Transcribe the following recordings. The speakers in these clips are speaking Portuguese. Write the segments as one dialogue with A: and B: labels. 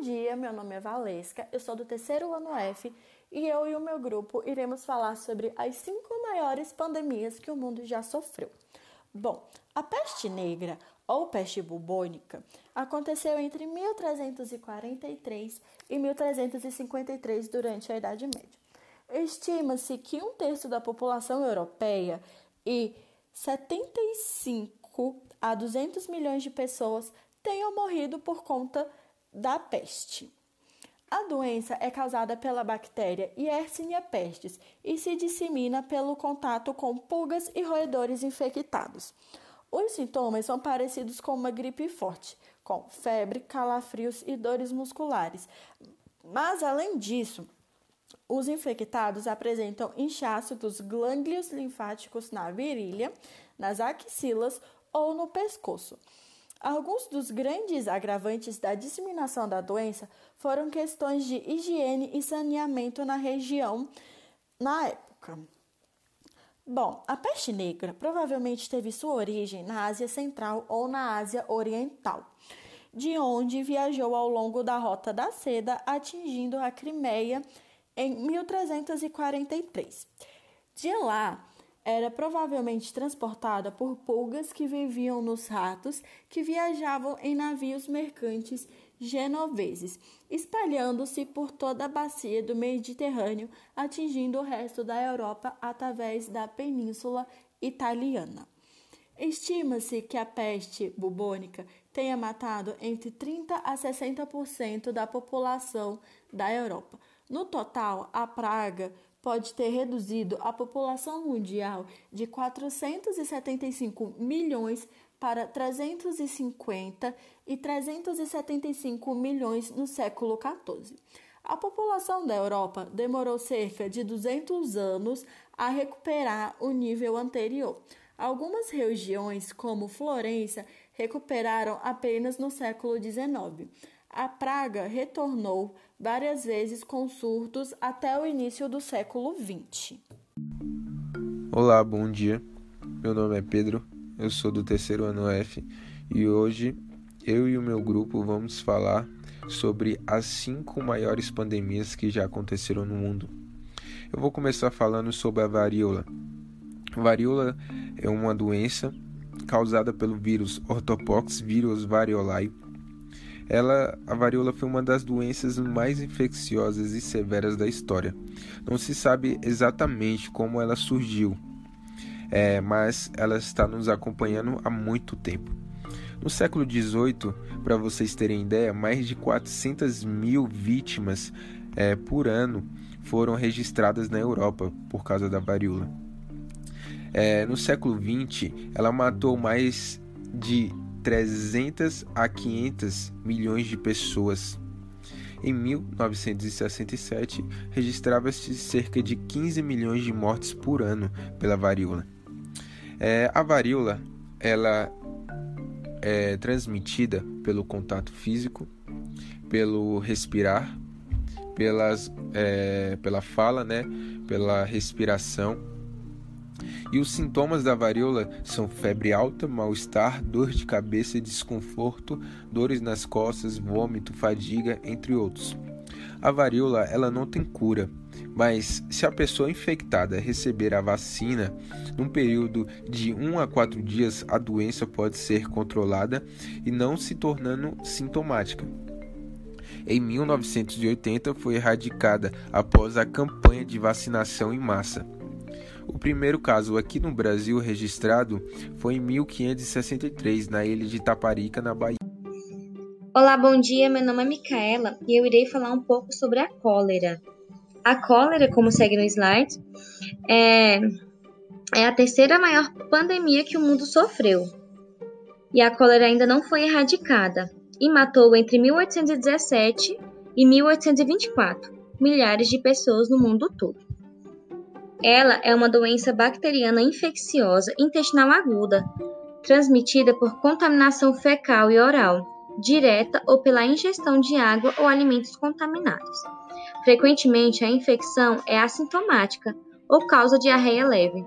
A: Bom dia, meu nome é Valesca, eu sou do terceiro ano F e eu e o meu grupo iremos falar sobre as cinco maiores pandemias que o mundo já sofreu. Bom, a peste negra ou peste bubônica aconteceu entre 1343 e 1353 durante a Idade Média. Estima-se que um terço da população europeia e 75 a 200 milhões de pessoas tenham morrido por conta da peste. A doença é causada pela bactéria Yersinia pestis e se dissemina pelo contato com pulgas e roedores infectados. Os sintomas são parecidos com uma gripe forte, com febre, calafrios e dores musculares. Mas, além disso, os infectados apresentam inchaço dos glândulos linfáticos na virilha, nas axilas ou no pescoço. Alguns dos grandes agravantes da disseminação da doença foram questões de higiene e saneamento na região na época. Bom, a peste negra provavelmente teve sua origem na Ásia Central ou na Ásia Oriental, de onde viajou ao longo da Rota da Seda, atingindo a Crimeia em 1343. De lá, era provavelmente transportada por pulgas que viviam nos ratos que viajavam em navios mercantes genoveses, espalhando-se por toda a bacia do Mediterrâneo, atingindo o resto da Europa através da Península Italiana. Estima-se que a peste bubônica tenha matado entre 30 a 60% da população da Europa. No total, a praga pode ter reduzido a população mundial de 475 milhões para 350 e 375 milhões no século XIV. A população da Europa demorou cerca de 200 anos a recuperar o nível anterior. Algumas regiões, como Florença, recuperaram apenas no século XIX. A praga retornou várias vezes com surtos até o início do século XX.
B: Olá, bom dia. Meu nome é Pedro, eu sou do terceiro ano F e hoje eu e o meu grupo vamos falar sobre as cinco maiores pandemias que já aconteceram no mundo. Eu vou começar falando sobre a varíola. Varíola é uma doença causada pelo vírus Orthopox vírus variolae ela, a varíola foi uma das doenças mais infecciosas e severas da história. Não se sabe exatamente como ela surgiu, é, mas ela está nos acompanhando há muito tempo. No século XVIII, para vocês terem ideia, mais de 400 mil vítimas é, por ano foram registradas na Europa por causa da varíola. É, no século XX, ela matou mais de 300 a 500 milhões de pessoas. Em 1967, registrava-se cerca de 15 milhões de mortes por ano pela varíola. É, a varíola ela é transmitida pelo contato físico, pelo respirar, pelas, é, pela fala, né, pela respiração e os sintomas da varíola são febre alta, mal-estar, dor de cabeça, desconforto, dores nas costas, vômito, fadiga, entre outros. A varíola ela não tem cura, mas se a pessoa infectada receber a vacina, num período de 1 a 4 dias a doença pode ser controlada e não se tornando sintomática. Em 1980 foi erradicada após a campanha de vacinação em massa. O primeiro caso aqui no Brasil registrado foi em 1563, na ilha de Taparica, na Bahia.
C: Olá, bom dia. Meu nome é Micaela e eu irei falar um pouco sobre a cólera. A cólera, como segue no slide, é, é a terceira maior pandemia que o mundo sofreu. E a cólera ainda não foi erradicada e matou entre 1817 e 1824 milhares de pessoas no mundo todo. Ela é uma doença bacteriana infecciosa intestinal aguda, transmitida por contaminação fecal e oral, direta ou pela ingestão de água ou alimentos contaminados. Frequentemente, a infecção é assintomática ou causa diarreia leve.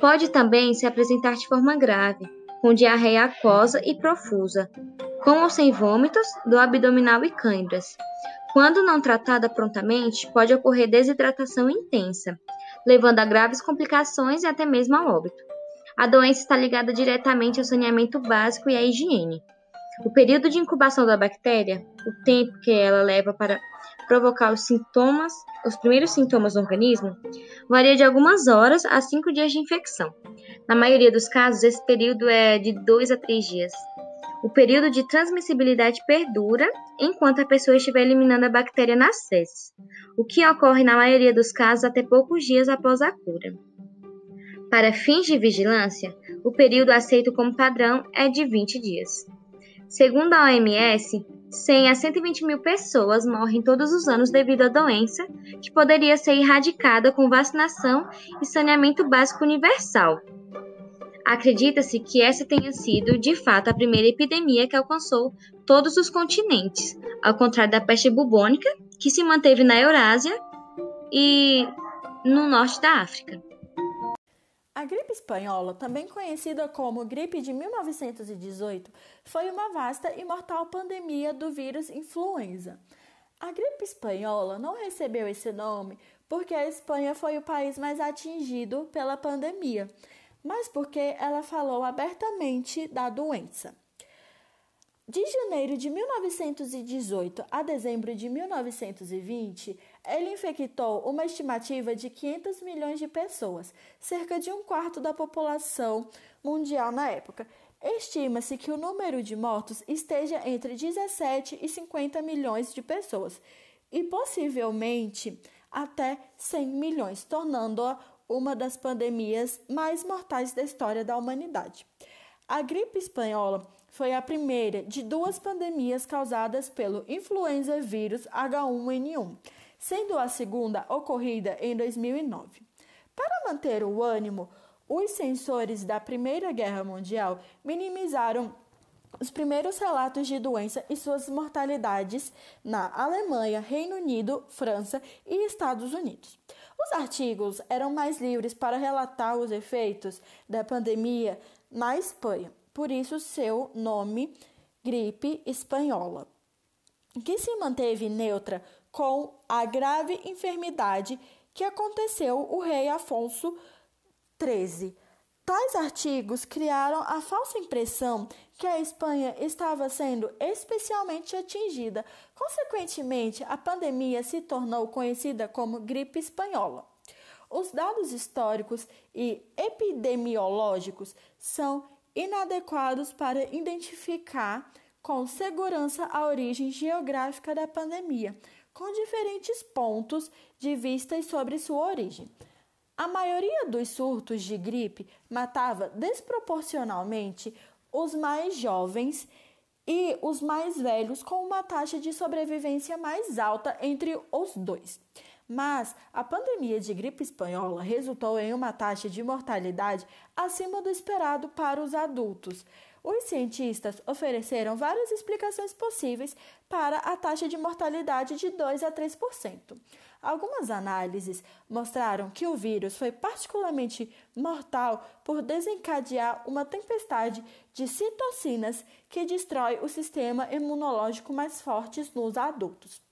C: Pode também se apresentar de forma grave, com diarreia aquosa e profusa, com ou sem vômitos, dor abdominal e câimbras. Quando não tratada prontamente, pode ocorrer desidratação intensa, levando a graves complicações e até mesmo ao óbito. A doença está ligada diretamente ao saneamento básico e à higiene. O período de incubação da bactéria, o tempo que ela leva para provocar os sintomas, os primeiros sintomas no organismo, varia de algumas horas a cinco dias de infecção. Na maioria dos casos, esse período é de dois a três dias. O período de transmissibilidade perdura enquanto a pessoa estiver eliminando a bactéria nas fezes, o que ocorre na maioria dos casos até poucos dias após a cura. Para fins de vigilância, o período aceito como padrão é de 20 dias. Segundo a OMS, 100 a 120 mil pessoas morrem todos os anos devido à doença, que poderia ser erradicada com vacinação e saneamento básico universal. Acredita-se que essa tenha sido, de fato, a primeira epidemia que alcançou todos os continentes, ao contrário da peste bubônica, que se manteve na Eurásia e no norte da África.
A: A gripe espanhola, também conhecida como gripe de 1918, foi uma vasta e mortal pandemia do vírus influenza. A gripe espanhola não recebeu esse nome porque a Espanha foi o país mais atingido pela pandemia, mas porque ela falou abertamente da doença. De janeiro de 1918 a dezembro de 1920, ele infectou uma estimativa de 500 milhões de pessoas, cerca de um quarto da população mundial na época. Estima-se que o número de mortos esteja entre 17 e 50 milhões de pessoas, e possivelmente até 100 milhões, tornando-a uma das pandemias mais mortais da história da humanidade. A gripe espanhola foi a primeira de duas pandemias causadas pelo influenza vírus H1N1, sendo a segunda ocorrida em 2009. Para manter o ânimo, os censores da Primeira Guerra Mundial minimizaram os primeiros relatos de doença e suas mortalidades na Alemanha, Reino Unido, França e Estados Unidos. Os artigos eram mais livres para relatar os efeitos da pandemia na Espanha por isso seu nome gripe espanhola, que se manteve neutra com a grave enfermidade que aconteceu o rei Afonso XIII. Tais artigos criaram a falsa impressão que a Espanha estava sendo especialmente atingida. Consequentemente, a pandemia se tornou conhecida como gripe espanhola. Os dados históricos e epidemiológicos são inadequados para identificar com segurança a origem geográfica da pandemia, com diferentes pontos de vista sobre sua origem. A maioria dos surtos de gripe matava desproporcionalmente os mais jovens e os mais velhos, com uma taxa de sobrevivência mais alta entre os dois. Mas a pandemia de gripe espanhola resultou em uma taxa de mortalidade acima do esperado para os adultos. Os cientistas ofereceram várias explicações possíveis para a taxa de mortalidade de 2 a 3%. Algumas análises mostraram que o vírus foi particularmente mortal por desencadear uma tempestade de citocinas que destrói o sistema imunológico mais forte nos adultos.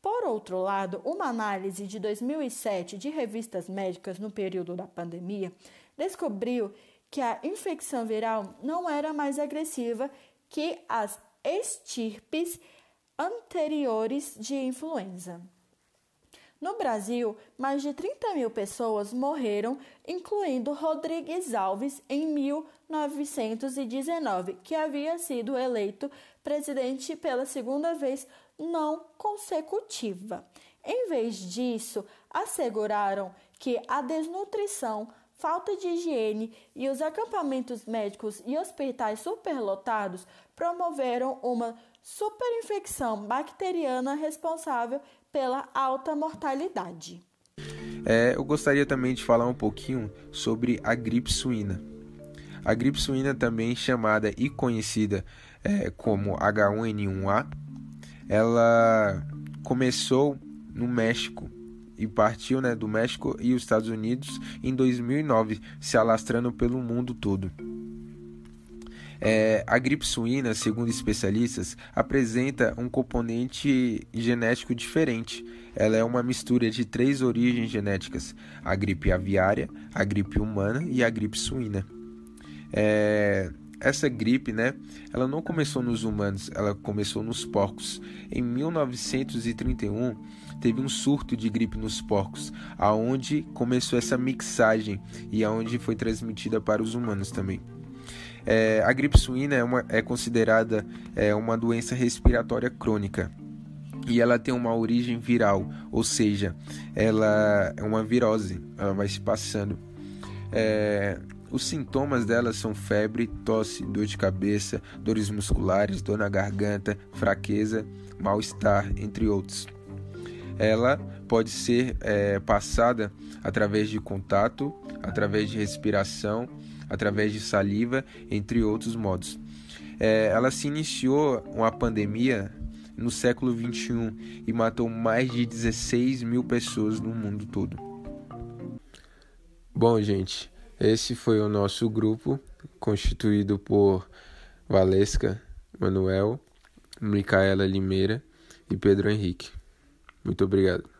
A: Por outro lado, uma análise de 2007 de revistas médicas no período da pandemia descobriu que a infecção viral não era mais agressiva que as estirpes anteriores de influenza. No Brasil, mais de 30 mil pessoas morreram, incluindo Rodrigues Alves em 1919, que havia sido eleito presidente pela segunda vez não consecutiva. Em vez disso, asseguraram que a desnutrição, falta de higiene e os acampamentos médicos e hospitais superlotados promoveram uma superinfecção bacteriana responsável pela alta mortalidade.
B: É, eu gostaria também de falar um pouquinho sobre a gripe suína. A gripe suína, também chamada e conhecida é, como H1N1A, ela começou no México e partiu né, do México e os Estados Unidos em 2009, se alastrando pelo mundo todo. É, a gripe suína, segundo especialistas, apresenta um componente genético diferente. Ela é uma mistura de três origens genéticas: a gripe aviária, a gripe humana e a gripe suína. É, essa gripe, né, ela não começou nos humanos, ela começou nos porcos. Em 1931, teve um surto de gripe nos porcos, aonde começou essa mixagem e aonde foi transmitida para os humanos também. É, a gripe suína é, uma, é considerada é, uma doença respiratória crônica e ela tem uma origem viral, ou seja, ela é uma virose, ela vai se passando. É, os sintomas dela são febre, tosse, dor de cabeça, dores musculares, dor na garganta, fraqueza, mal-estar, entre outros. Ela pode ser é, passada através de contato, através de respiração através de saliva, entre outros modos. É, ela se iniciou uma pandemia no século 21 e matou mais de 16 mil pessoas no mundo todo. Bom, gente, esse foi o nosso grupo, constituído por Valesca, Manuel, Micaela Limeira e Pedro Henrique. Muito obrigado.